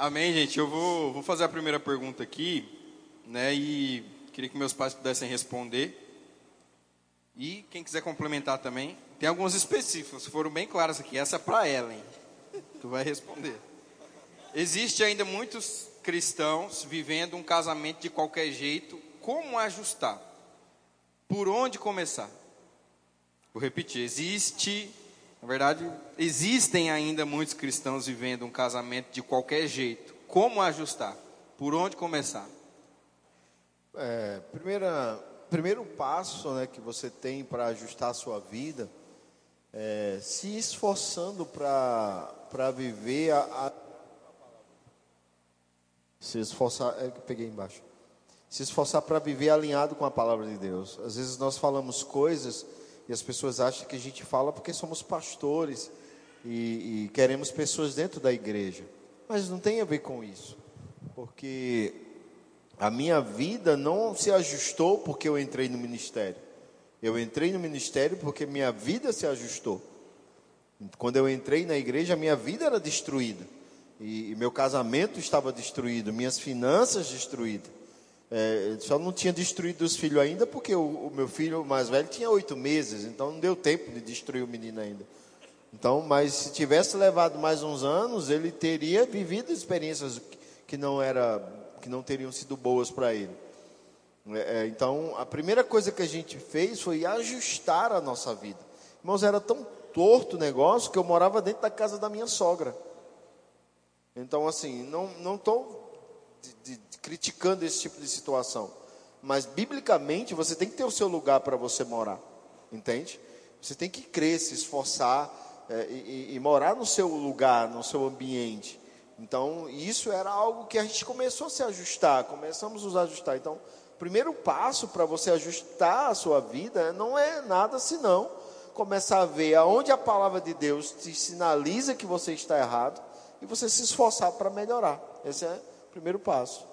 Amém, gente. Eu vou, vou fazer a primeira pergunta aqui, né? E queria que meus pais pudessem responder. E quem quiser complementar também. Tem algumas específicas, foram bem claras aqui. Essa é para Ellen. Tu vai responder. Existe ainda muitos cristãos vivendo um casamento de qualquer jeito. Como ajustar? Por onde começar? Vou repetir. Existe na verdade, existem ainda muitos cristãos vivendo um casamento de qualquer jeito. Como ajustar? Por onde começar? É, primeira, primeiro passo né, que você tem para ajustar a sua vida é se esforçando para viver a, a, se esforçar, é peguei embaixo. Se esforçar para viver alinhado com a palavra de Deus. Às vezes nós falamos coisas e as pessoas acham que a gente fala porque somos pastores e, e queremos pessoas dentro da igreja. Mas não tem a ver com isso. Porque a minha vida não se ajustou porque eu entrei no ministério. Eu entrei no ministério porque minha vida se ajustou. Quando eu entrei na igreja, minha vida era destruída. E, e meu casamento estava destruído, minhas finanças destruídas. É, só não tinha destruído os filhos ainda porque o, o, meu filho mais velho tinha oito meses, então não deu tempo de destruir o menino ainda. Então, mas se tivesse levado mais uns anos, ele teria vivido experiências que não era, que não teriam sido boas para ele. É, é, então, a primeira coisa que a gente fez foi ajustar a nossa vida. Irmãos, era tão torto o negócio que eu morava dentro da casa da minha sogra. Então, assim, não não estou de, de, criticando esse tipo de situação. Mas, biblicamente, você tem que ter o seu lugar para você morar. Entende? Você tem que crer, se esforçar é, e, e, morar no seu lugar, no seu ambiente. Então, isso era algo que a gente começou a se ajustar, começamos a nos ajustar. Então, o primeiro passo para você ajustar a sua vida não é nada senão começar a ver aonde a palavra de Deus te sinaliza que você está errado e você se esforçar para melhorar. Esse é primeiro passo.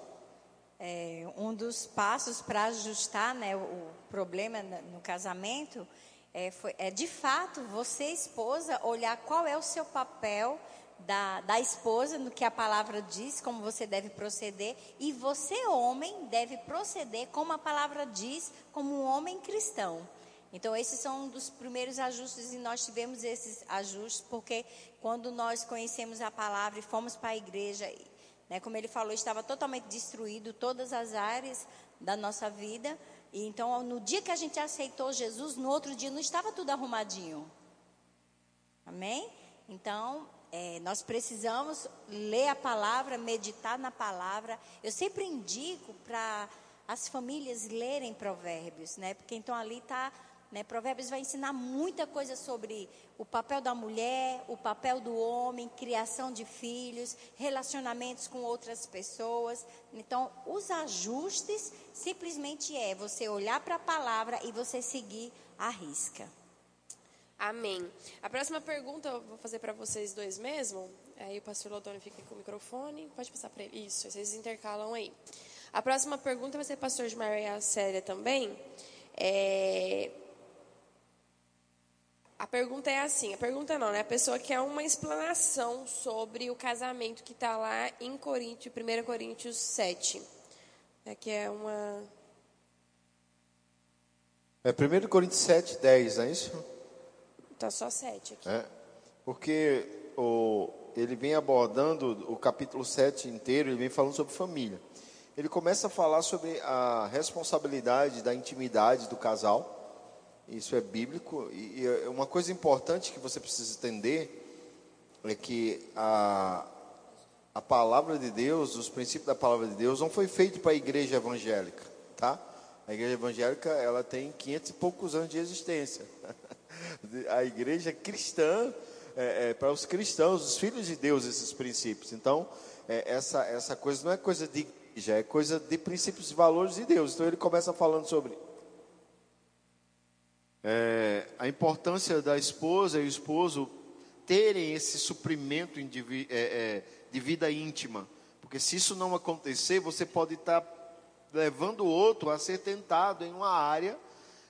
É, um dos passos para ajustar né, o, problema no casamento é, foi, é, de fato, você, esposa, olhar qual é o seu papel da, da esposa, no que a palavra diz, como você deve proceder, e você, homem, deve proceder como a palavra diz, como um homem cristão. Então, esses são um dos primeiros ajustes, e nós tivemos esses ajustes, porque quando nós conhecemos a palavra e fomos para a igreja né? Como ele falou, estava totalmente destruído todas as áreas da nossa vida. E então, no dia que a gente aceitou Jesus, no outro dia não estava tudo arrumadinho. Amém? Então, é, nós precisamos ler a palavra, meditar na palavra. Eu sempre indico para as famílias lerem provérbios, né? Porque então ali está né? Provérbios vai ensinar muita coisa sobre o papel da mulher, o papel do homem, criação de filhos, relacionamentos com outras pessoas. Então, os ajustes simplesmente é você olhar para a palavra e você seguir a risca. Amém. A próxima pergunta eu vou fazer para vocês dois mesmo. Aí o pastor Lodone fica com o microfone. Pode passar para ele. Isso, vocês intercalam aí. A próxima pergunta vai ser pastor de Maria Célia também. É, a pergunta é assim, a pergunta não, né? A pessoa quer uma explanação sobre o casamento que está lá em Coríntios, 1 Coríntios 7. É que é uma... É 1 Coríntios 7, 10, não é isso? Está só 7 aqui. É, porque o, ele vem abordando o capítulo 7 inteiro, ele vem falando sobre família. Ele começa a falar sobre a responsabilidade da intimidade do casal isso é bíblico. E, e uma coisa importante que você precisa entender é que a, a palavra de Deus, os princípios da palavra de Deus, não foi feito para a igreja evangélica, tá? A igreja evangélica, ela tem 500 e poucos anos de existência. A igreja cristã, é, é, para os cristãos, os filhos de Deus, esses princípios. Então, é, essa, essa coisa não é coisa de igreja, é coisa de princípios e valores de Deus. Então, ele começa falando sobre é, a importância da esposa e o esposo terem esse suprimento de, é, é, de vida íntima. Porque se isso não acontecer, você pode estar levando o outro a ser tentado em uma área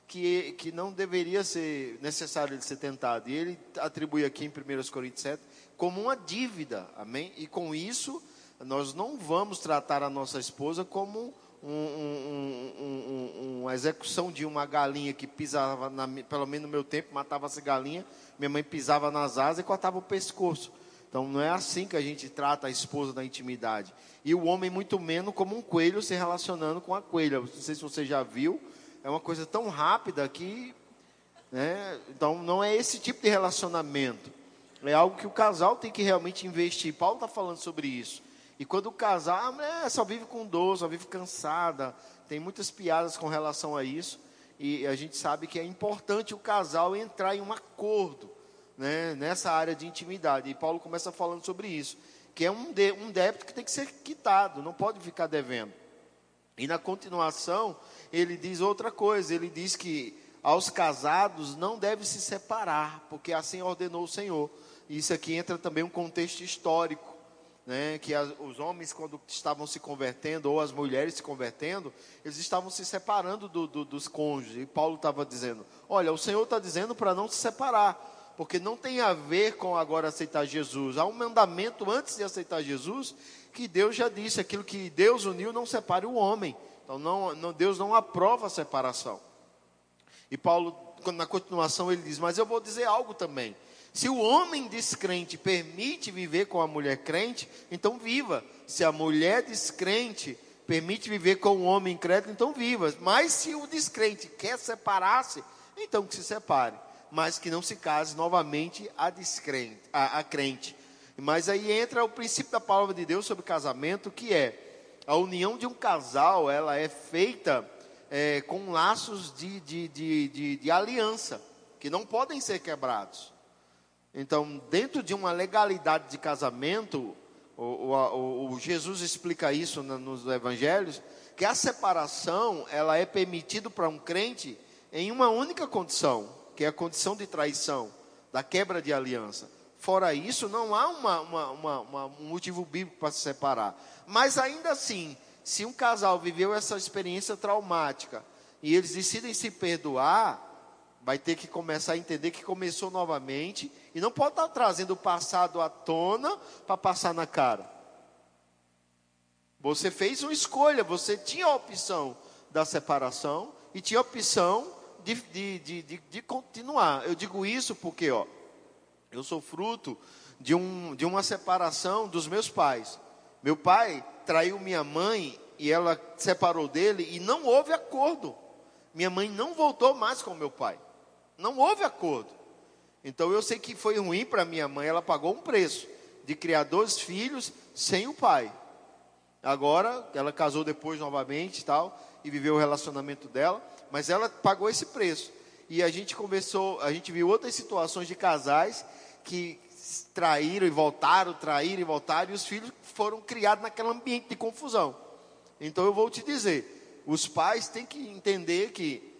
que, que não deveria ser necessário ele ser tentado. E ele atribui aqui em 1 Coríntios 7 como uma dívida, amém? E com isso Nós não vamos tratar a nossa esposa como um, um, um, uma execução de uma galinha que pisava, na, pelo menos no meu tempo, matava-se galinha, minha mãe pisava nas asas e cortava o pescoço. Então não é assim que a gente trata a esposa da intimidade. E o homem, muito menos, como um coelho se relacionando com a coelha. Não sei se você já viu, é uma coisa tão rápida que. Né? Então não é esse tipo de relacionamento. É algo que o casal tem que realmente investir. Paulo está falando sobre isso. E quando o casal, a mulher só vive com dor, só vive cansada, tem muitas piadas com relação a isso. E a gente sabe que é importante o casal entrar em um acordo né, nessa área de intimidade. E Paulo começa falando sobre isso, que é um, de, um débito que tem que ser quitado, não pode ficar devendo. E na continuação, ele diz outra coisa, ele diz que aos casados não deve se separar, porque assim ordenou o Senhor. Isso aqui entra também um contexto histórico né, que as, os homens, quando estavam se convertendo, ou as mulheres se convertendo, eles estavam se separando do, do, dos cônjuges. E Paulo estava dizendo: Olha, o Senhor está dizendo para não se separar, porque não tem a ver com agora aceitar Jesus. Há um mandamento antes de aceitar Jesus, que Deus já disse: aquilo que Deus uniu, não separe o homem. Então, não, não, Deus não aprova a separação. E Paulo, na continuação, ele diz: Mas eu vou dizer algo também. Se o homem descrente permite viver com a mulher crente, então viva. Se a mulher descrente permite viver com o homem incrédulo, então viva. Mas se o descrente quer separar-se, então que se separe. Mas que não se case novamente a, descrente, a, a crente. Mas aí entra o princípio da palavra de Deus sobre casamento, que é a união de um casal, ela é feita é, com laços de, de, de, de aliança, que não podem ser quebrados. Então, dentro de uma legalidade de casamento, o, o, o Jesus explica isso nos evangelhos, que a separação ela é permitida para um crente em uma única condição, que é a condição de traição, da quebra de aliança. Fora isso, não há uma, uma, uma, um motivo bíblico para se separar. Mas ainda assim, se um casal viveu essa experiência traumática e eles decidem se perdoar, vai ter que começar a entender que começou novamente e não pode estar trazendo o passado à tona para passar na cara. Você fez uma escolha, você tinha a opção da separação e tinha a opção de, de, de, de, de continuar. Eu digo isso porque, ó, eu sou fruto de, um, de uma separação dos meus pais. Meu pai traiu minha mãe e ela separou dele e não houve acordo. Minha mãe não voltou mais com meu pai. Não houve acordo. Então eu sei que foi ruim para minha mãe, ela pagou um preço de criar dois filhos sem o pai. Agora, ela casou depois novamente tal, e viveu o relacionamento dela, mas ela pagou esse preço. E a gente conversou, a gente viu outras situações de casais que traíram e voltaram, traíram e voltaram, e os filhos foram criados naquele ambiente de confusão. Então eu vou te dizer, os pais têm que entender que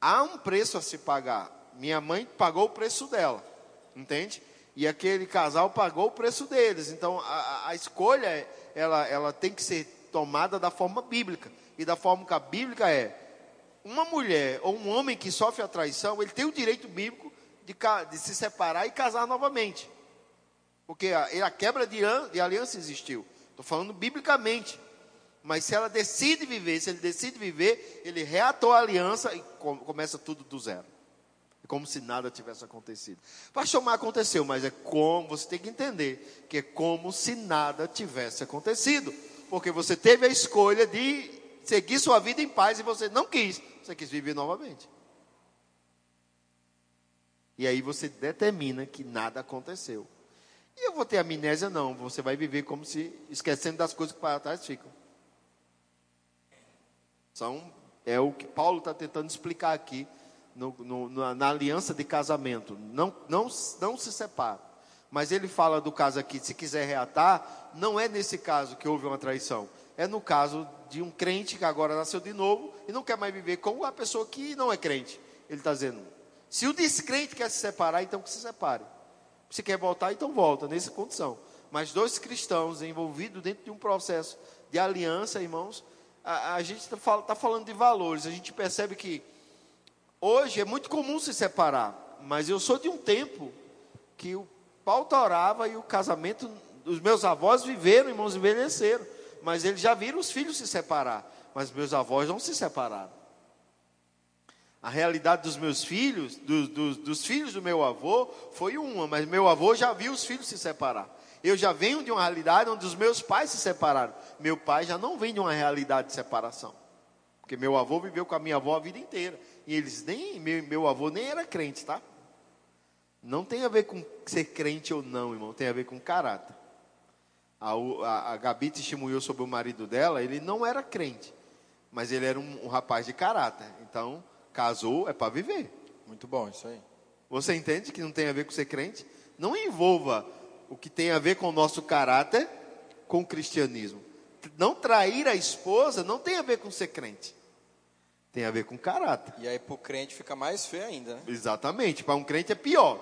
há um preço a se pagar. Minha mãe pagou o preço dela, entende? E aquele casal pagou o preço deles. Então a, a escolha ela, ela tem que ser tomada da forma bíblica. E da forma que a bíblica é: uma mulher ou um homem que sofre a traição, ele tem o direito bíblico de, de se separar e casar novamente. Porque a, a quebra de, de aliança existiu. Estou falando biblicamente. Mas se ela decide viver, se ele decide viver, ele reatou a aliança e começa tudo do zero. Como se nada tivesse acontecido. Pastor, mas aconteceu, mas é como, você tem que entender que é como se nada tivesse acontecido. Porque você teve a escolha de seguir sua vida em paz e você não quis. Você quis viver novamente. E aí você determina que nada aconteceu. E eu vou ter amnésia? Não. Você vai viver como se esquecendo das coisas que para trás ficam. São, é o que Paulo está tentando explicar aqui no, no, na, na, aliança de casamento. Não, não, não se separa. Mas ele fala do caso aqui, se quiser reatar, não é nesse caso que houve uma traição. É no caso de um crente que agora nasceu de novo e não quer mais viver com a pessoa que não é crente. Ele está dizendo: se o descrente quer se separar, então que se separe. Se quer voltar, então volta, nessa condição. Mas dois cristãos envolvidos dentro de um processo de aliança, irmãos, a, a gente está tá falando de valores. A gente percebe que hoje é muito comum se separar, mas eu sou de um tempo que o Paulo orava e o casamento Os meus avós viveram, irmãos, envelheceram. Mas eles já viram os filhos se separar. Mas meus avós não se separaram. A realidade dos meus filhos, do, do, dos filhos do meu avô, foi uma, mas meu avô já viu os filhos se separar. Eu já venho de uma realidade onde os meus pais se separaram. Meu pai já não vem de uma realidade de separação. Porque meu avô viveu com a minha avó a vida inteira. E eles nem, meu, meu avô nem era crente, tá? Não tem a ver com ser crente ou não, irmão. Tem a ver com caráter. A, a, a Gabi testemunhou sobre o marido dela, ele não era crente. Mas ele era um, um rapaz de caráter. Então, Casou é para viver. Muito bom, isso aí. Você entende que não tem a ver com ser crente? Não envolva o que tem a ver com o nosso caráter com o cristianismo. Não trair a esposa não tem a ver com ser crente. Tem a ver com caráter. E aí para o crente fica mais feio ainda, né? Exatamente. Para um crente é pior.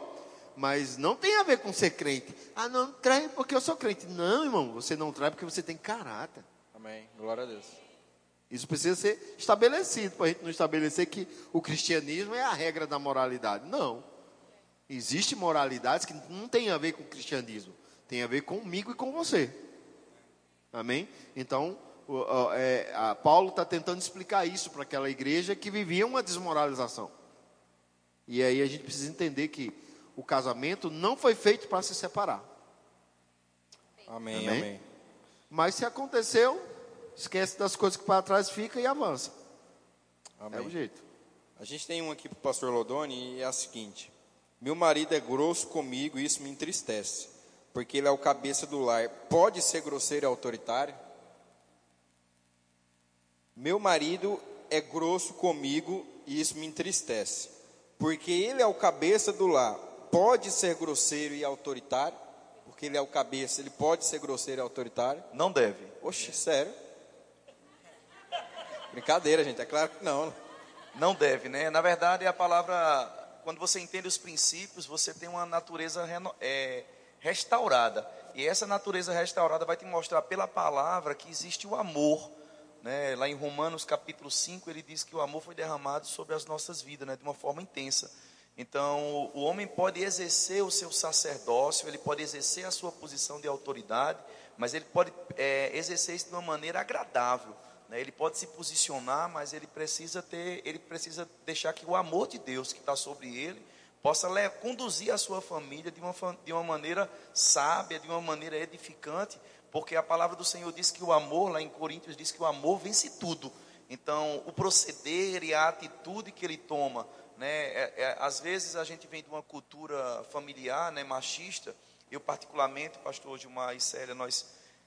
Mas não tem a ver com ser crente. Ah, não trai porque eu sou crente. Não, irmão, você não trai porque você tem caráter. Amém. Glória a Deus. Isso precisa ser estabelecido, para a gente não estabelecer que o cristianismo é a regra da moralidade. Não. Existem moralidades que não tem a ver com o cristianismo, tem a ver comigo e com você. Amém? Então, é, Paulo está tentando explicar isso para aquela igreja que vivia uma desmoralização. E aí a gente precisa entender que o casamento não foi feito para se separar. Amém, amém, amém. Mas se aconteceu, esquece das coisas que para trás fica e avança. Amém. É o jeito. A gente tem um aqui para o pastor Lodoni e é a seguinte: Meu marido é grosso comigo e isso me entristece, porque ele é o cabeça do lar. Pode ser grosseiro e autoritário? Meu marido é grosso comigo e isso me entristece, porque ele é o cabeça do lar. Pode ser grosseiro e autoritário? Porque ele é o cabeça, ele pode ser grosseiro e autoritário? Não deve. Oxe, sério? Brincadeira, gente, é claro que não. Não deve, né? Na verdade, a palavra, quando você entende os princípios, você tem uma natureza é, restaurada. E essa natureza restaurada vai te mostrar pela palavra que existe o amor. Né? Lá em Romanos capítulo 5, ele diz que o amor foi derramado sobre as nossas vidas, né? de uma forma intensa. Então, o homem pode exercer o seu sacerdócio, ele pode exercer a sua posição de autoridade, mas ele pode é, exercer isso de uma maneira agradável. Né? Ele pode se posicionar, mas ele precisa ter, ele precisa deixar que o amor de Deus que está sobre ele possa conduzir a sua família de uma, de uma maneira sábia, de uma maneira edificante, porque a palavra do Senhor diz que o amor, lá em Coríntios, diz que o amor vence tudo. Então, o proceder e a atitude que ele toma, né, é, é, às vezes a gente vem de uma cultura familiar, né, machista. Eu, particularmente, pastor Gilmar e Célia, nós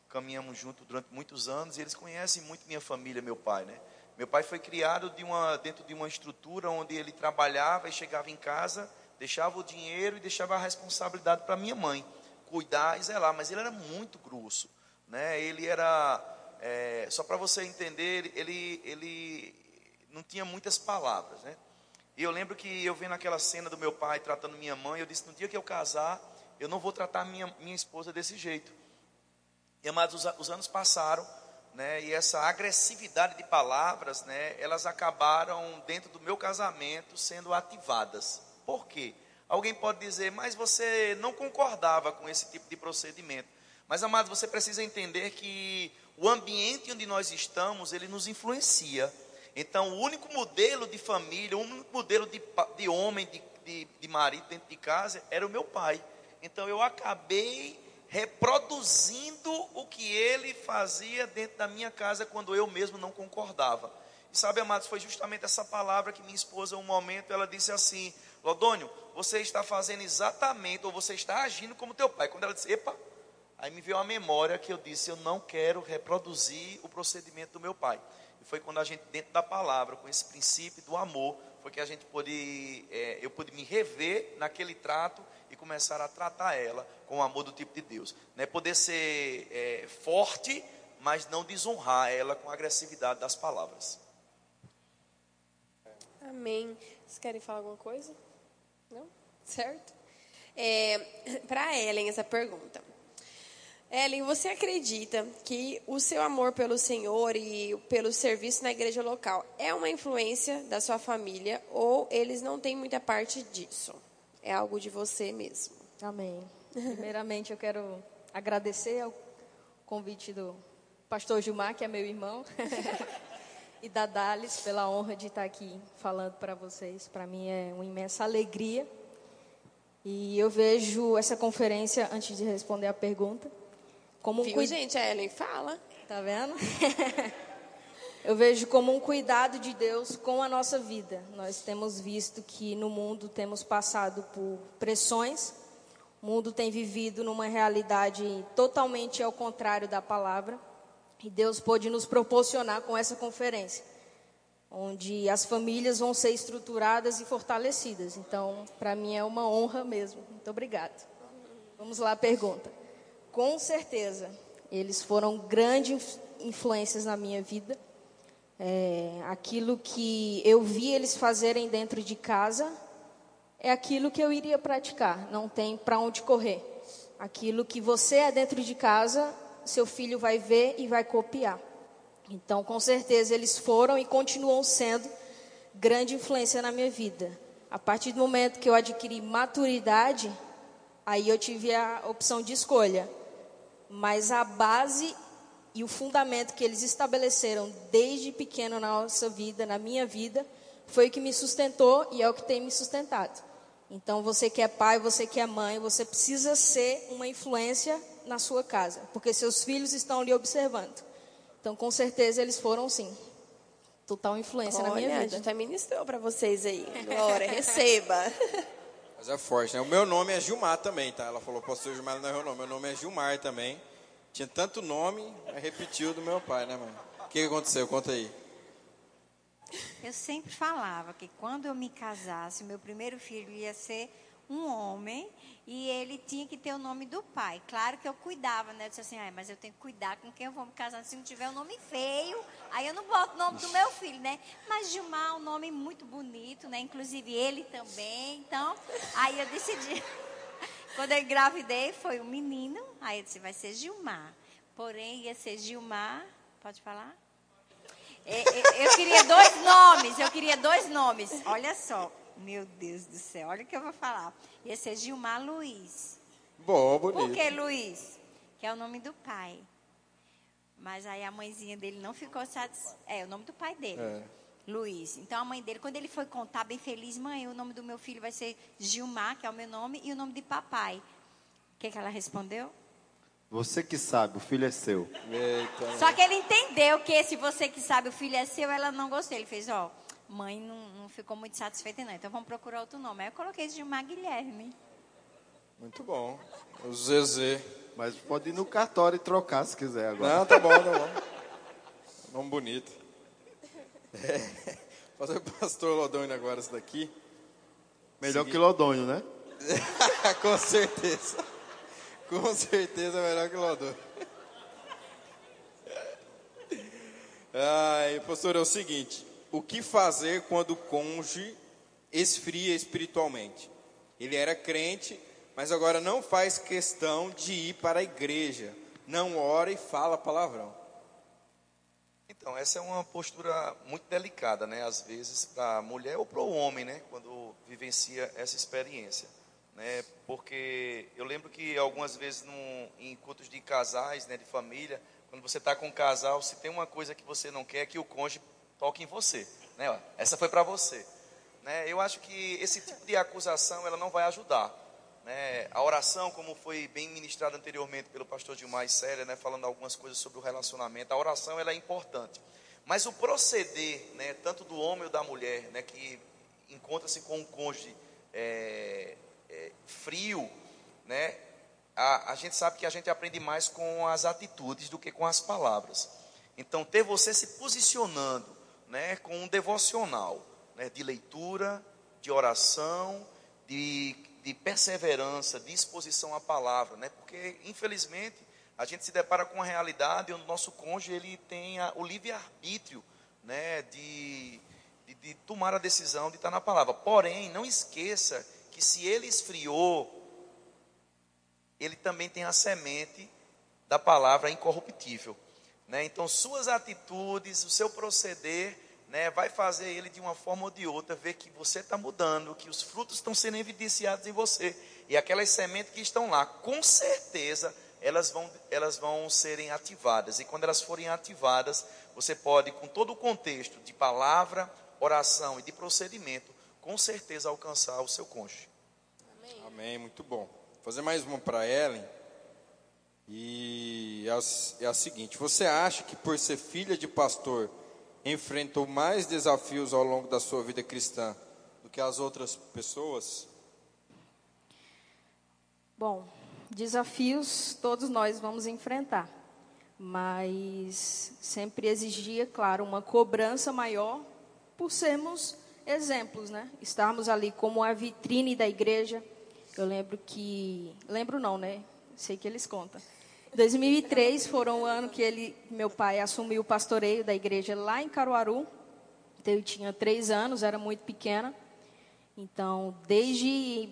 caminhamos junto durante muitos anos e eles conhecem muito minha família, meu pai, né? Meu pai foi criado de uma, dentro de uma estrutura onde ele trabalhava e chegava em casa, deixava o dinheiro e deixava a responsabilidade para minha mãe, cuidar e zelar. Mas ele era muito grosso, né? Ele era, é, só para você entender, ele, ele não tinha muitas palavras, né? E eu lembro que eu vendo aquela cena do meu pai tratando minha mãe, eu disse: no dia que eu casar, eu não vou tratar minha, minha esposa desse jeito. E amados, os, os anos passaram, né, e essa agressividade de palavras, né, elas acabaram dentro do meu casamento sendo ativadas. Por quê? Alguém pode dizer, mas você não concordava com esse tipo de procedimento. Mas, amados, você precisa entender que o ambiente onde nós estamos, ele nos influencia. Então, o único modelo de família, o único modelo de, de homem, de, de, de marido dentro de casa, era o meu pai. Então, eu acabei reproduzindo o que ele fazia dentro da minha casa quando eu mesmo não concordava. E sabe, amados, foi justamente essa palavra que minha esposa, um momento, ela disse assim: Lodônio, você está fazendo exatamente, ou você está agindo como teu pai. Quando ela disse, epa, aí me veio a memória que eu disse: eu não quero reproduzir o procedimento do meu pai. E foi quando a gente, dentro da palavra, com esse princípio do amor, foi que a gente pôde, é, eu pude me rever naquele trato e começar a tratar ela com o amor do tipo de Deus. Né? Poder ser é, forte, mas não desonrar ela com a agressividade das palavras. Amém. Vocês querem falar alguma coisa? Não? Certo? É, Para Ellen, essa pergunta. Ellen, você acredita que o seu amor pelo Senhor e pelo serviço na igreja local é uma influência da sua família ou eles não têm muita parte disso? É algo de você mesmo? Amém. Primeiramente, eu quero agradecer ao convite do pastor Gilmar, que é meu irmão, e da Dales pela honra de estar aqui falando para vocês. Para mim é uma imensa alegria. E eu vejo essa conferência, antes de responder a pergunta, como um Viu, cuida- gente? A Ellen fala. Tá vendo? Eu vejo como um cuidado de Deus com a nossa vida. Nós temos visto que no mundo temos passado por pressões, o mundo tem vivido numa realidade totalmente ao contrário da palavra, e Deus pôde nos proporcionar com essa conferência, onde as famílias vão ser estruturadas e fortalecidas. Então, para mim é uma honra mesmo. Muito obrigada. Vamos lá, a pergunta. Com certeza, eles foram grandes influências na minha vida. É, aquilo que eu vi eles fazerem dentro de casa é aquilo que eu iria praticar. Não tem para onde correr. Aquilo que você é dentro de casa, seu filho vai ver e vai copiar. Então, com certeza, eles foram e continuam sendo grande influência na minha vida. A partir do momento que eu adquiri maturidade, aí eu tive a opção de escolha. Mas a base e o fundamento que eles estabeleceram desde pequeno na nossa vida, na minha vida, foi o que me sustentou e é o que tem me sustentado. Então, você que é pai, você que é mãe, você precisa ser uma influência na sua casa, porque seus filhos estão lhe observando. Então, com certeza, eles foram sim. Total influência na Olha, minha a vida. gente já ministrou para vocês aí. Glória, receba. Mas é forte, né? O meu nome é Gilmar também, tá? Ela falou, pastor Gilmar não é meu nome. Meu nome é Gilmar também. Tinha tanto nome, repetiu do meu pai, né, mãe? O que que aconteceu? Conta aí. Eu sempre falava que quando eu me casasse, meu primeiro filho ia ser um homem e ele tinha que ter o nome do pai. Claro que eu cuidava, né? Eu disse assim, ah, mas eu tenho que cuidar com quem eu vou me casar. Se não tiver um nome feio, aí eu não boto o nome do meu filho, né? Mas Gilmar é um nome muito bonito, né? Inclusive ele também. Então, aí eu decidi. Quando eu engravidei, foi um menino. Aí eu disse, vai ser Gilmar. Porém, ia ser Gilmar. Pode falar? É, é, Eu queria dois nomes, eu queria dois nomes. Olha só, meu Deus do céu, olha o que eu vou falar. Ia ser Gilmar Luiz. Bom, Por bonito. que Luiz? Que é o nome do pai. Mas aí a mãezinha dele não ficou satisfeita. É, o nome do pai dele. É. Luiz. Então a mãe dele, quando ele foi contar bem feliz, mãe, o nome do meu filho vai ser Gilmar, que é o meu nome, e o nome de papai. O que, que ela respondeu? Você que sabe, o filho é seu. Eita. Só que ele entendeu que se você que sabe o filho é seu, ela não gostou. Ele fez, ó, mãe não, não ficou muito satisfeita não, então vamos procurar outro nome. Aí eu coloquei Gilmar Guilherme. Muito bom. O Zezé. Mas pode ir no cartório e trocar se quiser agora. Não, tá bom, tá bom. Nome bonito. É. Fazer o pastor Lodônio agora isso daqui. Melhor que Lodônio, né? Com certeza. Com certeza é melhor que Lodônio. Ai, pastor, é o seguinte. O que fazer quando o cônjuge esfria espiritualmente? Ele era crente, mas agora não faz questão de ir para a igreja. Não ora e fala palavrão. Então, essa é uma postura muito delicada, né? Às vezes, para a mulher ou para o homem, né? Quando vivencia essa experiência. Né? Porque eu lembro que algumas vezes num, em encontros de casais, né? De família, quando você está com um casal, se tem uma coisa que você não quer, é que o cônjuge toque em você. Né? Essa foi para você. Né? Eu acho que esse tipo de acusação, ela não vai ajudar. Né? A oração, como foi bem ministrada anteriormente pelo pastor Gilmar e Célia, né? falando algumas coisas sobre o relacionamento, a oração ela é importante. Mas o proceder, né? tanto do homem ou da mulher, né? que encontra-se com um cônjuge é, é, frio, né? A, a gente sabe que a gente aprende mais com as atitudes do que com as palavras. Então, ter você se posicionando né? com um devocional né? de leitura, de oração, de de perseverança, de exposição à palavra, né? Porque infelizmente a gente se depara com uma realidade onde o nosso cônjuge ele tem a, o livre arbítrio, né? De, de, de tomar a decisão de estar na palavra. Porém, não esqueça que se ele esfriou, ele também tem a semente da palavra incorruptível, né? Então suas atitudes, o seu proceder né, vai fazer ele de uma forma ou de outra ver que você está mudando, que os frutos estão sendo evidenciados em você. E aquelas sementes que estão lá, com certeza, elas vão, elas vão serem ativadas. E quando elas forem ativadas, você pode, com todo o contexto de palavra, oração e de procedimento, com certeza alcançar o seu cônjuge. Amém, Amém muito bom. Vou fazer mais uma para Ellen. E é a, é a seguinte: você acha que por ser filha de pastor enfrentou mais desafios ao longo da sua vida cristã do que as outras pessoas? Bom, desafios todos nós vamos enfrentar, mas sempre exigia, claro, uma cobrança maior por sermos exemplos, né? Estarmos ali como a vitrine da igreja. Eu lembro que, lembro não, né? Sei que eles contam. 2003 foram o ano que ele, meu pai assumiu o pastoreio da igreja lá em Caruaru. Então, eu tinha três anos, era muito pequena. Então, desde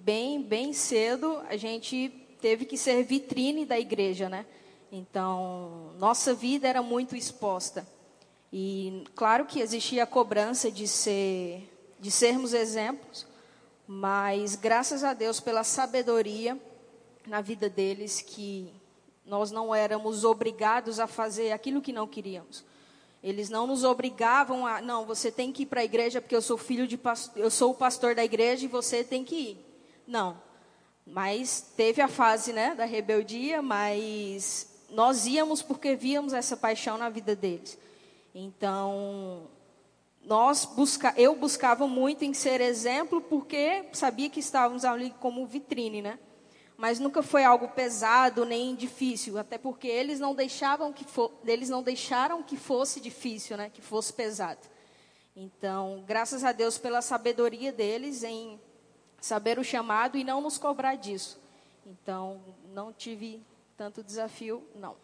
bem, bem cedo, a gente teve que ser vitrine da igreja, né? Então, nossa vida era muito exposta. E claro que existia a cobrança de ser de sermos exemplos, mas graças a Deus pela sabedoria na vida deles que nós não éramos obrigados a fazer aquilo que não queríamos. Eles não nos obrigavam a, não, você tem que ir para a igreja porque eu sou filho de eu sou o pastor da igreja e você tem que ir. Não. Mas teve a fase, né, da rebeldia, mas nós íamos porque víamos essa paixão na vida deles. Então, nós busca, eu buscava muito em ser exemplo porque sabia que estávamos ali como vitrine, né? Mas nunca foi algo pesado nem difícil, até porque eles não deixavam que for, eles não deixaram que fosse difícil, né? Que fosse pesado. Então, graças a Deus pela sabedoria deles em saber o chamado e não nos cobrar disso. Então, não tive tanto desafio, não.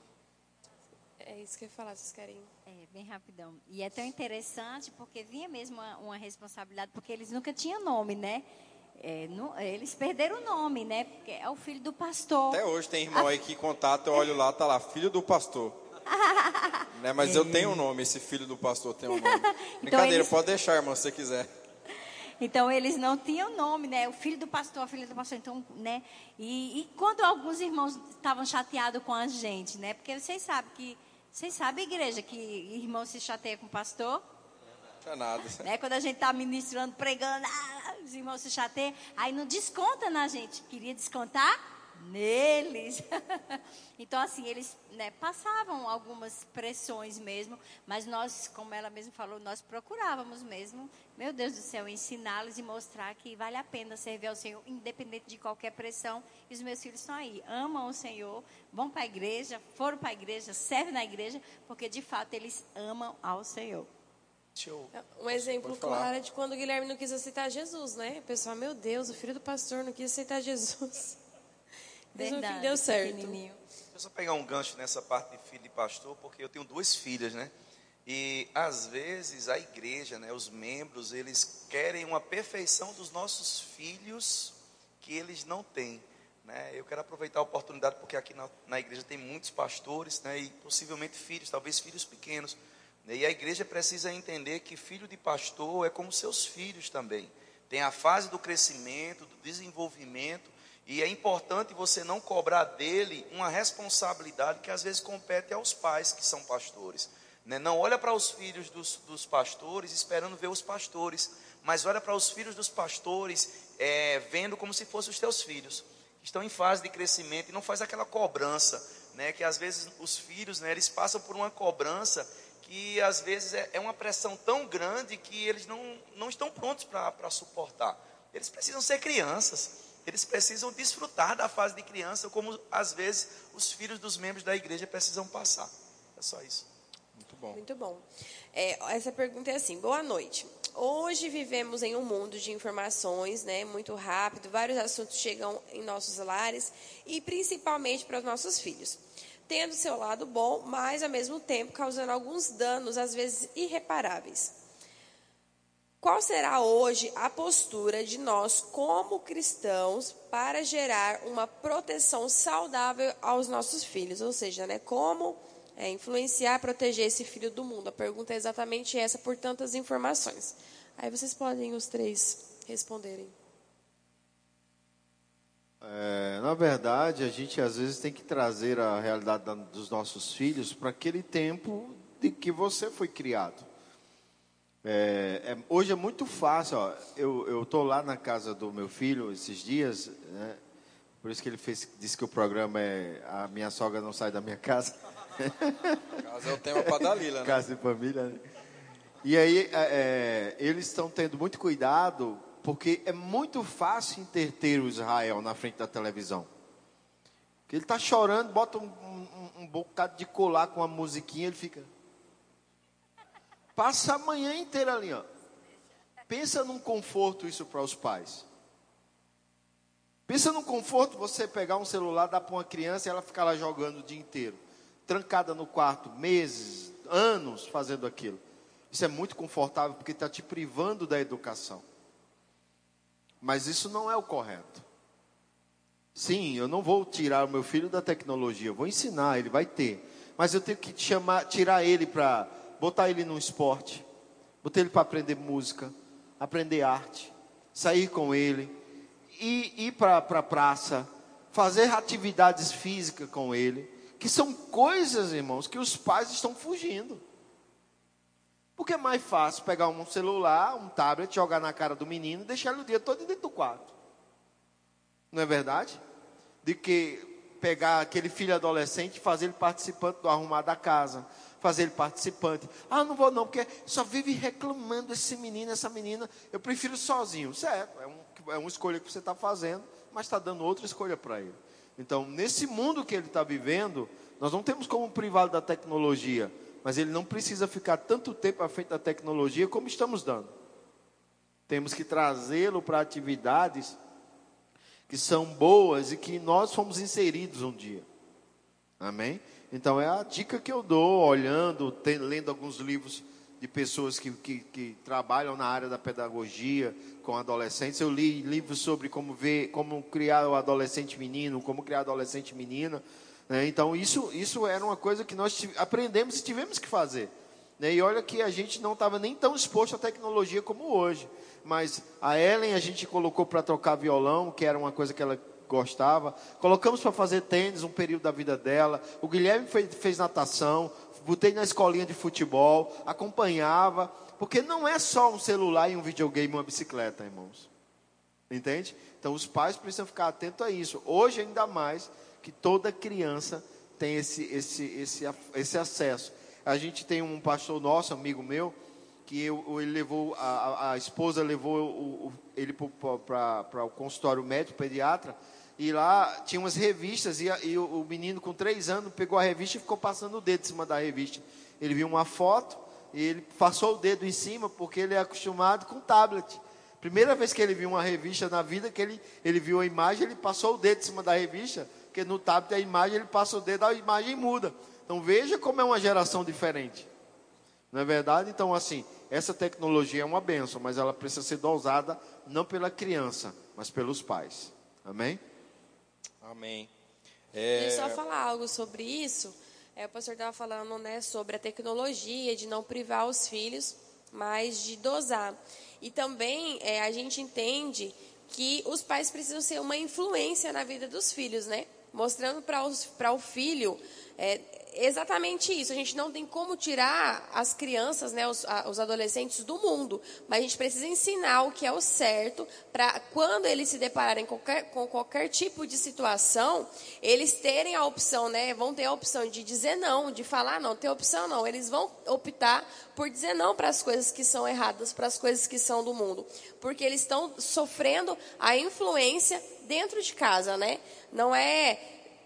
É isso que eu ia falar, vocês querem? É, bem rapidão. E é tão interessante porque vinha mesmo uma, uma responsabilidade, porque eles nunca tinham nome, né? É, eles perderam o nome, né? Porque é o filho do pastor. Até hoje tem irmão aí que contato, eu olho lá, tá lá, filho do pastor. né? Mas é. eu tenho um nome, esse filho do pastor tem um nome. então Brincadeira, eles... pode deixar, irmão, se você quiser. Então eles não tinham nome, né? O filho do pastor, a filha do pastor, então, né? E, e quando alguns irmãos estavam chateados com a gente, né? Porque vocês sabem que vocês sabem, igreja, que irmão se chateia com o pastor? Nada. Né? Quando a gente está ministrando, pregando, ah, os irmãos se chateiam, aí não desconta na gente. Queria descontar? neles. então, assim, eles né, passavam algumas pressões mesmo, mas nós, como ela mesma falou, nós procurávamos mesmo, meu Deus do céu, ensiná-los e mostrar que vale a pena servir ao Senhor, independente de qualquer pressão. E os meus filhos estão aí, amam o Senhor, vão para a igreja, foram para a igreja, servem na igreja, porque de fato eles amam ao Senhor. Um exemplo claro é de quando o Guilherme não quis aceitar Jesus, né? O pessoal, meu Deus, o filho do pastor não quis aceitar Jesus. Verdade, deu certo. Deixa eu só pegar um gancho nessa parte de filho de pastor, porque eu tenho duas filhas, né? E às vezes a igreja, né, os membros, eles querem uma perfeição dos nossos filhos que eles não têm. Né? Eu quero aproveitar a oportunidade porque aqui na, na igreja tem muitos pastores né, e possivelmente filhos, talvez filhos pequenos. Né? E a igreja precisa entender que filho de pastor é como seus filhos também. Tem a fase do crescimento, do desenvolvimento e é importante você não cobrar dele uma responsabilidade que às vezes compete aos pais que são pastores. Né? Não olha para os filhos dos, dos, pastores esperando ver os pastores, mas olha para os filhos dos pastores é, vendo como se fossem os teus filhos. Estão em fase de crescimento e não faz aquela cobrança, né? que às vezes os filhos né, eles passam por uma cobrança que às vezes é, é uma pressão tão grande que eles não, não estão prontos para suportar. Eles precisam ser crianças. Eles precisam desfrutar da fase de criança, como às vezes os filhos dos membros da igreja precisam passar. É só isso. Muito bom. Muito bom. É, essa pergunta é assim: boa noite. Hoje vivemos em um mundo de informações, né, muito rápido, vários assuntos chegam em nossos lares e principalmente para os nossos filhos. Tendo seu lado bom, mas ao mesmo tempo causando alguns danos, às vezes irreparáveis. Qual será hoje a postura de nós, como cristãos, para gerar uma proteção saudável aos nossos filhos? Ou seja, né, como é, influenciar, proteger esse filho do mundo? A pergunta é exatamente essa, por tantas informações. Aí vocês podem os três responderem. É, na verdade, a gente às vezes tem que trazer a realidade da- dos nossos filhos para aquele tempo de que você foi criado. É, é- hoje é muito fácil. Ó, eu estou lá na casa do meu filho esses dias, né? por isso que ele fez, disse que o programa é A Minha Sogra Não Sai da Minha Casa. Caso é o tema para Dalila, né? Casa de família, né? E aí, é, é, eles estão tendo muito cuidado, porque é muito fácil interter o Israel na frente da televisão. Porque ele está chorando, bota um, um, um bocado de colar com uma musiquinha, ele fica. Passa a manhã inteira ali, ó. Pensa num conforto isso para os pais. Pensa num conforto você pegar um celular, dar para uma criança e ela ficar lá jogando o dia inteiro. Trancada no quarto, meses, anos fazendo aquilo. Isso é muito confortável porque está te privando da educação. Mas isso não é o correto. Sim, eu não vou tirar o meu filho da tecnologia, vou ensinar, ele vai ter. Mas eu tenho que chamar, tirar ele para botar ele no esporte, botar ele para aprender música, aprender arte, sair com ele, ir, ir para a pra praça, fazer atividades físicas com ele, que são coisas, irmãos, que os pais estão fugindo. Porque é mais fácil pegar um celular, um tablet, jogar na cara do menino e deixar ele o dia todo dentro do quarto. Não é verdade? De que pegar aquele filho adolescente e fazer ele participante do arrumar da casa, fazer ele participante. Ah, não vou não, porque só vive reclamando esse menino, essa menina. Eu prefiro sozinho. Certo, é, um, é uma escolha que você está fazendo, mas está dando outra escolha para ele. Então, nesse mundo que ele está vivendo, nós não temos como privá-lo da tecnologia, mas ele não precisa ficar tanto tempo à frente da tecnologia como estamos dando. Temos que trazê-lo para atividades que são boas e que nós fomos inseridos um dia. Amém? Então é a dica que eu dou, olhando, tem, lendo alguns livros de pessoas que, que, que, trabalham na área da pedagogia com adolescentes. Eu li livros sobre como ver, como criar o adolescente menino, como criar adolescente menina. Né? Então isso, isso era uma coisa que nós aprendemos e tivemos que fazer. Né? E olha que a gente não estava nem tão exposto à tecnologia como hoje mas a Ellen a gente colocou para tocar violão, que era uma coisa que ela gostava. Colocamos para fazer tênis um período da vida dela. O Guilherme fez, fez natação, botei na escolinha de futebol, acompanhava, porque não é só um celular e um videogame e uma bicicleta, irmãos. Entende? Então os pais precisam ficar atentos a isso. Hoje ainda mais que toda criança tem esse, esse, esse, esse acesso. A gente tem um pastor nosso, amigo meu, que eu, ele levou a, a esposa levou o, o, ele para o consultório médico pediatra e lá tinha umas revistas e, a, e o, o, menino com três anos pegou a revista e ficou passando o dedo em cima da revista. Ele viu uma foto e ele passou o dedo em cima porque ele é acostumado com tablet. Primeira vez que ele viu uma revista na vida que ele ele viu a imagem ele passou o dedo em cima da revista porque no tablet a imagem ele passa o dedo a imagem muda. Então veja como é uma geração diferente. Não é verdade? Então assim essa tecnologia é uma benção, mas ela precisa ser dosada não pela criança, mas pelos pais. Amém? Amém. É... Eu só falar algo sobre isso. É, o pastor estava falando né, sobre a tecnologia, de não privar os filhos, mas de dosar. E também é, a gente entende que os pais precisam ser uma influência na vida dos filhos, né? Mostrando para o filho é, exatamente isso. A gente não tem como tirar as crianças, né, os, a, os adolescentes do mundo, mas a gente precisa ensinar o que é o certo para quando eles se depararem com qualquer, com qualquer tipo de situação, eles terem a opção, né, vão ter a opção de dizer não, de falar não, ter opção não. Eles vão optar por dizer não para as coisas que são erradas, para as coisas que são do mundo, porque eles estão sofrendo a influência dentro de casa, né? Não é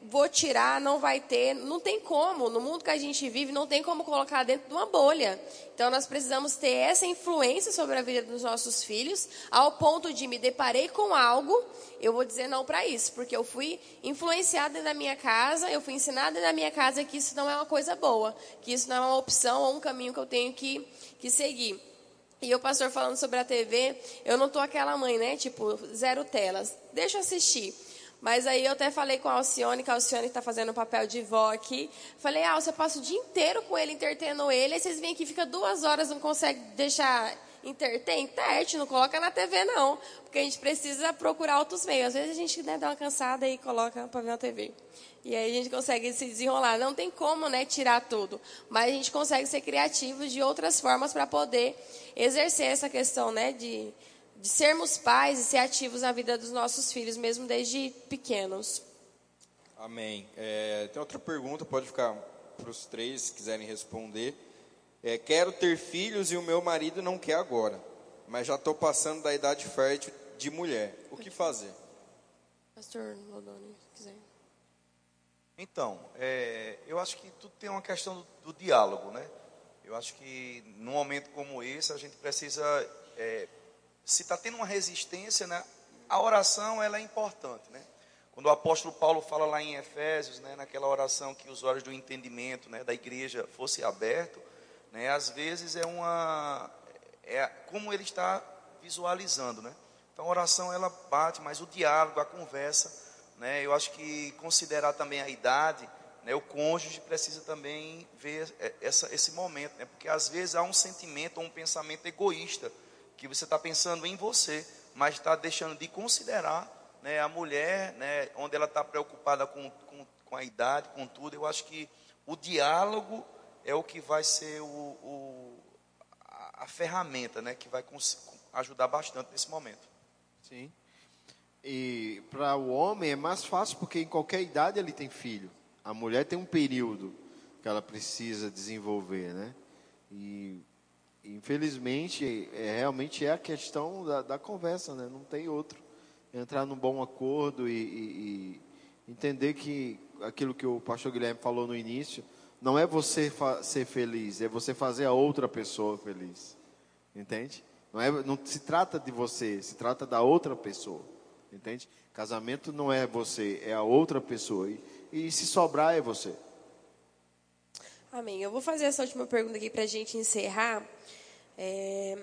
vou tirar, não vai ter, não tem como. No mundo que a gente vive, não tem como colocar dentro de uma bolha. Então nós precisamos ter essa influência sobre a vida dos nossos filhos, ao ponto de me deparei com algo, eu vou dizer não para isso, porque eu fui influenciada na minha casa, eu fui ensinada na minha casa que isso não é uma coisa boa, que isso não é uma opção ou um caminho que eu tenho que, que seguir. E o pastor falando sobre a TV, eu não tô aquela mãe, né? Tipo, zero telas. Deixa eu assistir. Mas aí eu até falei com a Alcione, que a Alcione está fazendo o papel de vó aqui. Falei, ah, você passa o dia inteiro com ele, entretendo ele, aí vocês vêm aqui, fica duas horas, não consegue deixar interter, interte, não coloca na TV não, porque a gente precisa procurar outros meios. Às vezes a gente né, dá uma cansada e coloca para ver uma TV. E aí a gente consegue se desenrolar. Não tem como né, tirar tudo, mas a gente consegue ser criativo de outras formas para poder exercer essa questão né, de, de sermos pais e ser ativos na vida dos nossos filhos, mesmo desde pequenos. Amém. É, tem outra pergunta, pode ficar para os três, se quiserem responder. É, quero ter filhos e o meu marido não quer agora, mas já estou passando da idade fértil de mulher. O que fazer? Pastor Lodoni, se quiser. Então, é, eu acho que tudo tem uma questão do, do, diálogo, né? Eu acho que num momento como esse a gente precisa, é, se está tendo uma resistência, né? A oração ela é importante, né? Quando o apóstolo Paulo fala lá em Efésios, né, naquela oração que os olhos do entendimento, né, da igreja fosse aberto, né, às vezes é uma é como ele está visualizando, né? Então a oração ela bate, mas o diálogo, a conversa, né? Eu acho que considerar também a idade, né? O cônjuge precisa também ver essa, esse momento, né? Porque às vezes há um sentimento ou um pensamento egoísta que você está pensando em você, mas está deixando de considerar, né? A mulher, né? Onde ela está preocupada com, com, com, a idade, com tudo. Eu acho que o diálogo é o que vai ser o, o a, a ferramenta, né? Que vai ajudar bastante nesse momento. Sim. E para o homem é mais fácil porque em qualquer idade ele tem filho. A mulher tem um período que ela precisa desenvolver, né? E infelizmente é, realmente é a questão da, da, conversa, né? Não tem outro. Entrar num bom acordo e, e, e, entender que aquilo que o pastor Guilherme falou no início não é você ser feliz, é você fazer a outra pessoa feliz. Entende? Não, é, não se trata de você, se trata da outra pessoa. Entende? Casamento não é você, é a outra pessoa. E, e se sobrar, é você. Amém. Eu vou fazer essa última pergunta aqui para a gente encerrar. É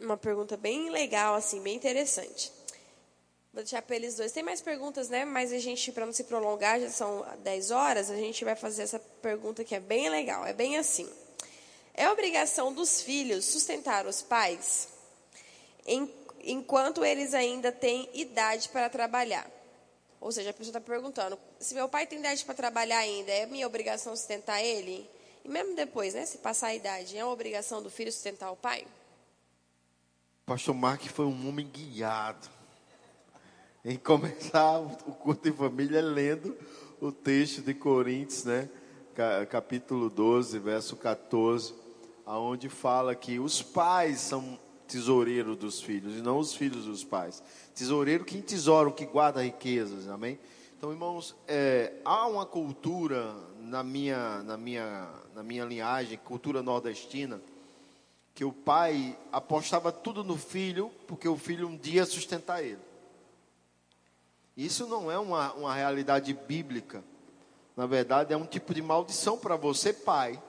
uma pergunta bem legal, assim, bem interessante. Vou deixar para eles dois. Tem mais perguntas, né? Mas a gente, para não se prolongar, já são 10 horas, a gente vai fazer essa pergunta que é bem legal. É bem assim. É obrigação dos filhos sustentar os pais? Enquanto eles ainda têm idade para trabalhar. Ou seja, a pessoa está perguntando: se meu pai tem idade para trabalhar ainda, é minha obrigação sustentar ele? E mesmo depois, né, se passar a idade, é uma obrigação do filho sustentar o pai? Pastor Mark foi um homem guiado em começar o culto em família lendo o texto de Coríntios, né? Capítulo 12, verso 14, aonde fala que os pais são tesoureiro dos filhos e não os filhos dos pais. Tesoureiro que tesoura, que guarda riquezas, amém? Então, irmãos, é, há uma cultura na minha, na, minha, na minha linhagem, cultura nordestina, que o pai apostava tudo no filho, porque o filho um dia sustentar ele. Isso não é uma, uma realidade bíblica. Na verdade, é um tipo de maldição para você, pai,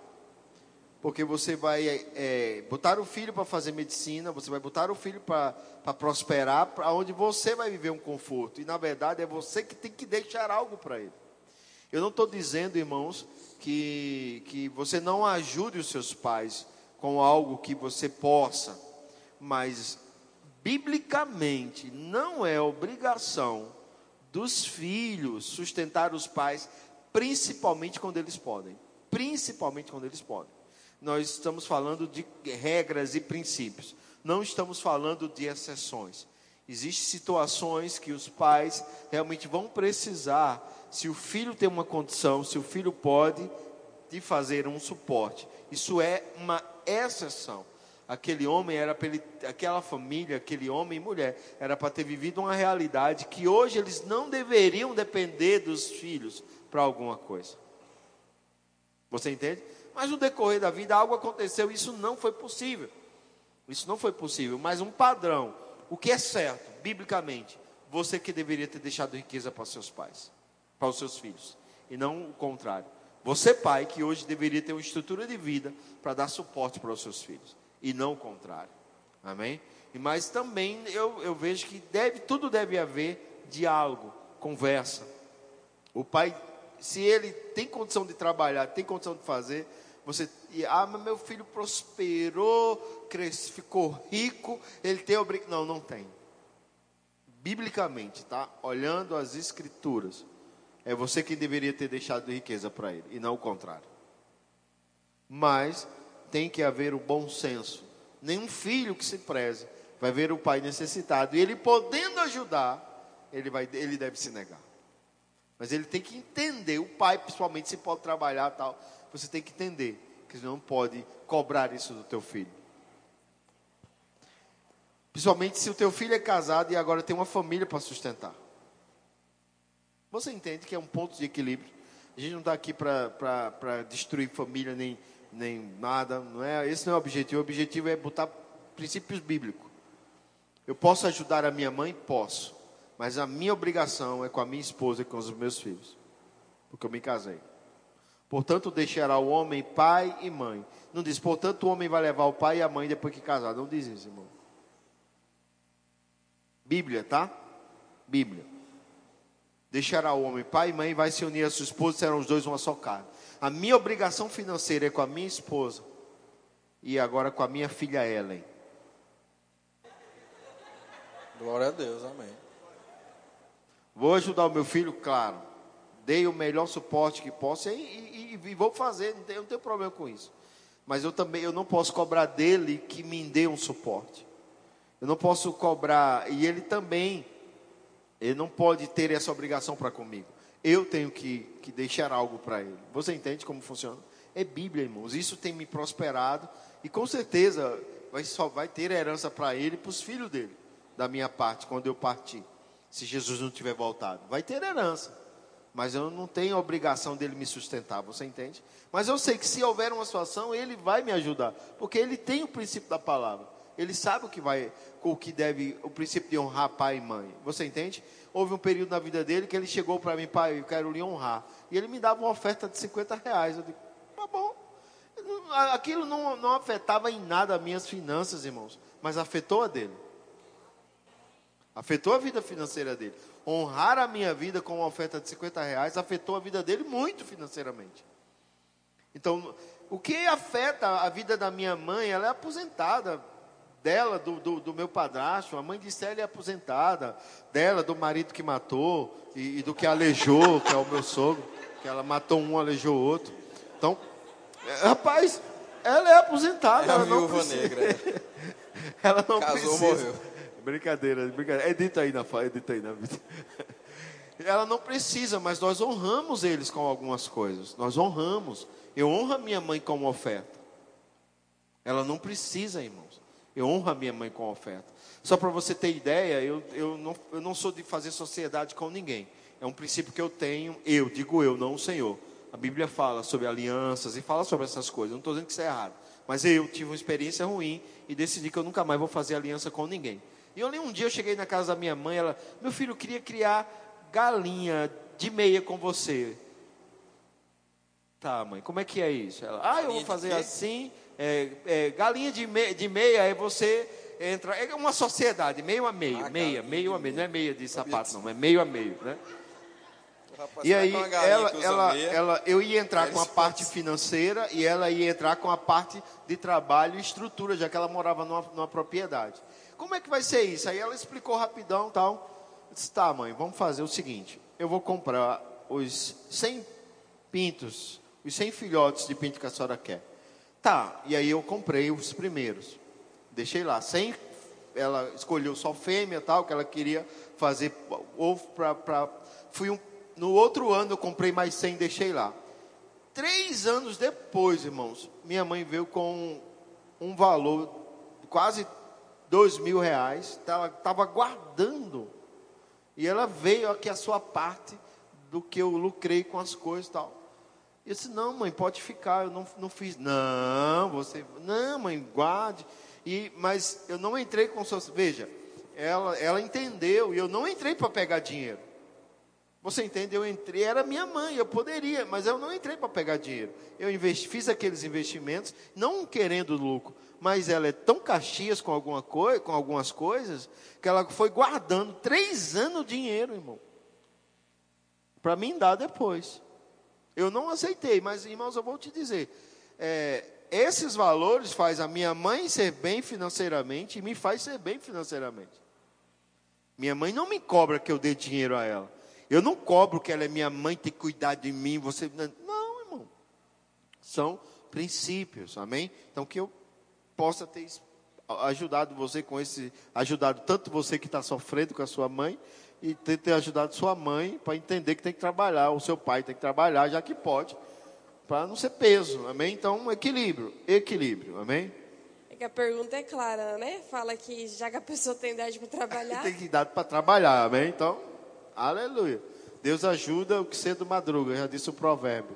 porque você vai é, botar o filho para fazer medicina, você vai botar o filho para prosperar, para onde você vai viver um conforto. E na verdade é você que tem que deixar algo para ele. Eu não estou dizendo, irmãos, que, que você não ajude os seus pais com algo que você possa, mas biblicamente não é obrigação dos filhos sustentar os pais, principalmente quando eles podem. Principalmente quando eles podem nós estamos falando de regras e princípios. Não estamos falando de exceções. Existem situações que os pais realmente vão precisar, se o filho tem uma condição, se o filho pode, de fazer um suporte. Isso é uma exceção. Aquele homem era para ele, aquela família, aquele homem e mulher, era para ter vivido uma realidade que hoje eles não deveriam depender dos filhos para alguma coisa. Você entende? Mas no decorrer da vida algo aconteceu, isso não foi possível. Isso não foi possível, mas um padrão. O que é certo, biblicamente, você que deveria ter deixado riqueza para seus pais, para os seus filhos, e não o contrário. Você, pai, que hoje deveria ter uma estrutura de vida para dar suporte para os seus filhos, e não o contrário. Amém? E mas também eu, eu vejo que deve, tudo deve haver diálogo, conversa. O pai, se ele tem condição de trabalhar, tem condição de fazer, Você, ah, meu filho prosperou, cresce, ficou rico, ele tem obrigação. Não, não tem. Biblicamente, tá? Olhando as escrituras, é você que deveria ter deixado riqueza para ele, e não o contrário. Mas tem que haver o bom senso. Nenhum filho que se preze vai ver o pai necessitado, e ele podendo ajudar, ele, vai, ele deve se negar. Mas ele tem que entender, o pai, principalmente, se pode trabalhar tal, você tem que entender que não pode cobrar isso do teu filho. Principalmente se o teu filho é casado e agora tem uma família para sustentar. Você entende que é um ponto de equilíbrio. A gente não está aqui para destruir família nem, nem nada. Não é, esse não é o objetivo. O objetivo é botar princípios bíblicos. Eu posso ajudar a minha mãe? Posso. Mas a minha obrigação é com a minha esposa e com os meus filhos. Porque eu me casei. Portanto, deixará o homem pai e mãe. Não diz, portanto, o homem vai levar o pai e a mãe depois que casar. Não diz isso, irmão. Bíblia, tá? Bíblia. Deixará o homem pai e mãe, vai se unir a sua esposa, serão os dois uma só carne. A minha obrigação financeira é com a minha esposa e agora com a minha filha Ellen. Glória a Deus, amém. Vou ajudar o meu filho, claro. Dei o melhor suporte que posso e, e, e vou fazer, não tenho, não tenho problema com isso. Mas eu também eu não posso cobrar dele que me dê um suporte. Eu não posso cobrar, e ele também, ele não pode ter essa obrigação para comigo. Eu tenho que, que deixar algo para ele. Você entende como funciona? É Bíblia, irmãos. Isso tem me prosperado e com certeza vai, só vai ter herança para ele e para os filhos dele, da minha parte, quando eu partir se Jesus não tiver voltado. Vai ter herança. Mas eu não tenho a obrigação dele me sustentar, você entende? Mas eu sei que se houver uma situação, ele vai me ajudar, porque ele tem o princípio da palavra. Ele sabe o que vai, o que deve, o princípio de honrar pai e mãe. Você entende? Houve um período na vida dele que ele chegou para mim, pai, eu quero lhe honrar. E ele me dava uma oferta de 50 reais. Eu digo, tá bom. Aquilo não, não afetava em nada as minhas finanças, irmãos, mas afetou a dele. Afetou a vida financeira dele. Honrar a minha vida com uma oferta de 50 reais afetou a vida dele muito financeiramente. Então, o que afeta a vida da minha mãe, ela é aposentada. Dela, do, do, do meu padrasto, a mãe de Célia é aposentada. Dela, do marido que matou e, e do que aleijou, que é o meu sogro. Que ela matou um, aleijou o outro. Então, é, rapaz, ela é aposentada. É ela não precisa. negra. ela não Casou, precisa. morreu Brincadeira, brincadeira. Edita aí na edita aí na. Ela não precisa, mas nós honramos eles com algumas coisas. Nós honramos. Eu honro a minha mãe com oferta. Ela não precisa, irmãos. Eu honro a minha mãe com oferta. Só para você ter ideia, eu, eu, não, eu não sou de fazer sociedade com ninguém. É um princípio que eu tenho, eu, digo eu, não o Senhor. A Bíblia fala sobre alianças e fala sobre essas coisas. Não estou dizendo que isso é errado. Mas eu tive uma experiência ruim e decidi que eu nunca mais vou fazer aliança com ninguém. E eu lembro um dia eu cheguei na casa da minha mãe, ela, meu filho queria criar galinha de meia com você. Tá, mãe, como é que é isso? Ela, ah, eu vou fazer assim, é, é, galinha de, me, de meia, aí você entra, é uma sociedade, meio a meio, ah, meia, meio a meio, não é meia de sapato não, é meio a meio, né? E aí, ela, ela, ela, eu ia entrar com a parte financeira e ela ia entrar com a parte de trabalho e estrutura, já que ela morava numa, numa propriedade. Como é que vai ser isso? Aí ela explicou rapidão tal. Eu disse, tá, mãe, vamos fazer o seguinte: eu vou comprar os 100 pintos, os 100 filhotes de pinto que a senhora quer. Tá, e aí eu comprei os primeiros. Deixei lá, 100, ela escolheu só fêmea tal, que ela queria fazer ovo para. Fui um, no outro ano eu comprei mais 100, deixei lá. Três anos depois, irmãos, minha mãe veio com um valor quase dois mil reais, estava guardando. E ela veio aqui a sua parte do que eu lucrei com as coisas e tal. Eu disse, não, mãe, pode ficar, eu não, não fiz. Não, você. Não, mãe, guarde. E, mas eu não entrei com suas. Veja, ela, ela entendeu e eu não entrei para pegar dinheiro. Você entende? Eu entrei, era minha mãe, eu poderia, mas eu não entrei para pegar dinheiro. Eu investi, fiz aqueles investimentos, não querendo lucro, mas ela é tão caxias com, alguma com algumas coisas, que ela foi guardando três anos dinheiro, irmão. Para mim dar depois. Eu não aceitei, mas irmãos, eu vou te dizer. é, esses valores faz a minha mãe ser bem financeiramente e me faz ser bem financeiramente. Minha mãe não me cobra que eu dê dinheiro a ela. Eu não cobro que ela é minha mãe, tem que cuidar de mim. Você não, irmão. São princípios, amém? Então que eu possa ter ajudado você com esse, ajudado tanto você que está sofrendo com a sua mãe e ter, ter ajudado sua mãe para entender que tem que trabalhar, o seu pai tem que trabalhar, já que pode, para não ser peso, amém? Então, equilíbrio, equilíbrio, amém? É que a pergunta é clara, né? Fala que já que a pessoa tem idade para trabalhar. tem idade para trabalhar, amém? Então, aleluia. Deus ajuda o que cedo madruga, já disse o provérbio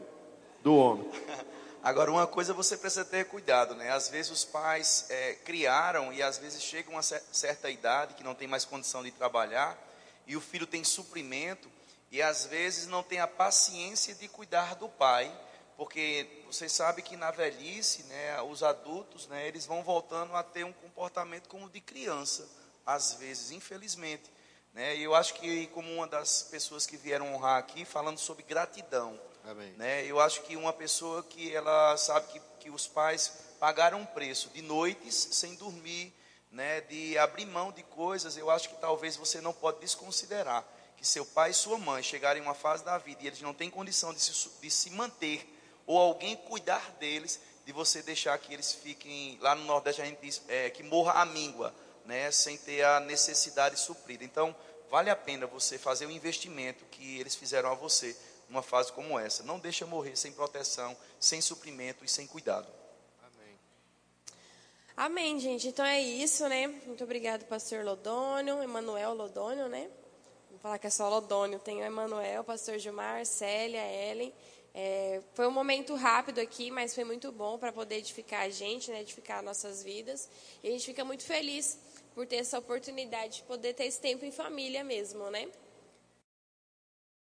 do homem. Agora, uma coisa você precisa ter cuidado, né? Às vezes os pais é, criaram e às vezes chegam a certa idade que não tem mais condição de trabalhar e o filho tem suprimento e às vezes não tem a paciência de cuidar do pai, porque vocês sabem que na velhice, né, os adultos, né, eles vão voltando a ter um comportamento como de criança, às vezes, infelizmente. Né? E eu acho que, como uma das pessoas que vieram honrar aqui, falando sobre gratidão. Amém. Né? Eu acho que uma pessoa que ela sabe que, que os pais pagaram um preço de noites sem dormir, né, de abrir mão de coisas, eu acho que talvez você não pode desconsiderar que seu pai e sua mãe chegarem em uma fase da vida e eles não têm condição de se, de se manter, ou alguém cuidar deles, de você deixar que eles fiquem, lá no Nordeste a gente diz, é, que morra a míngua, né, sem ter a necessidade suprida. Então, vale a pena você fazer o investimento que eles fizeram a você, numa fase como essa. Não deixa morrer sem proteção, sem suprimento e sem cuidado. Amém. Amém, gente. Então é isso, né? Muito obrigado, pastor Lodônio, Emanuel Lodônio, né? Vamos falar que é só Lodônio. Tem o Emanuel, pastor Gilmar, Célia, Ellen. É, foi um momento rápido aqui, mas foi muito bom para poder edificar a gente, né? edificar nossas vidas. E a gente fica muito feliz por ter essa oportunidade de poder ter esse tempo em família mesmo, né?